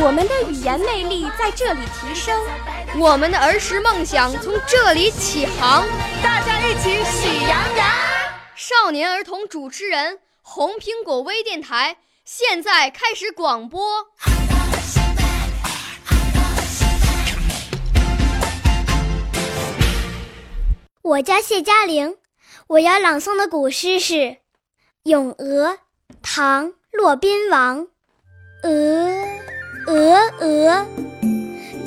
我们的语言魅力在这里提升，我们的儿时梦想从这里起航。大家一起喜羊羊。少年儿童主持人，红苹果微电台。现在开始广播。我叫谢嘉玲，我要朗诵的古诗是《咏鹅》，唐·骆宾王。鹅，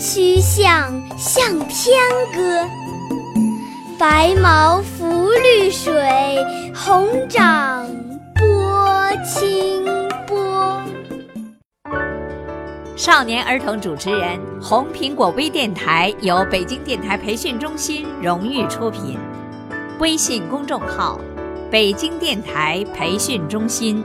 曲项向天歌。白毛浮绿水，红掌拨清波。少年儿童主持人，红苹果微电台由北京电台培训中心荣誉出品，微信公众号：北京电台培训中心。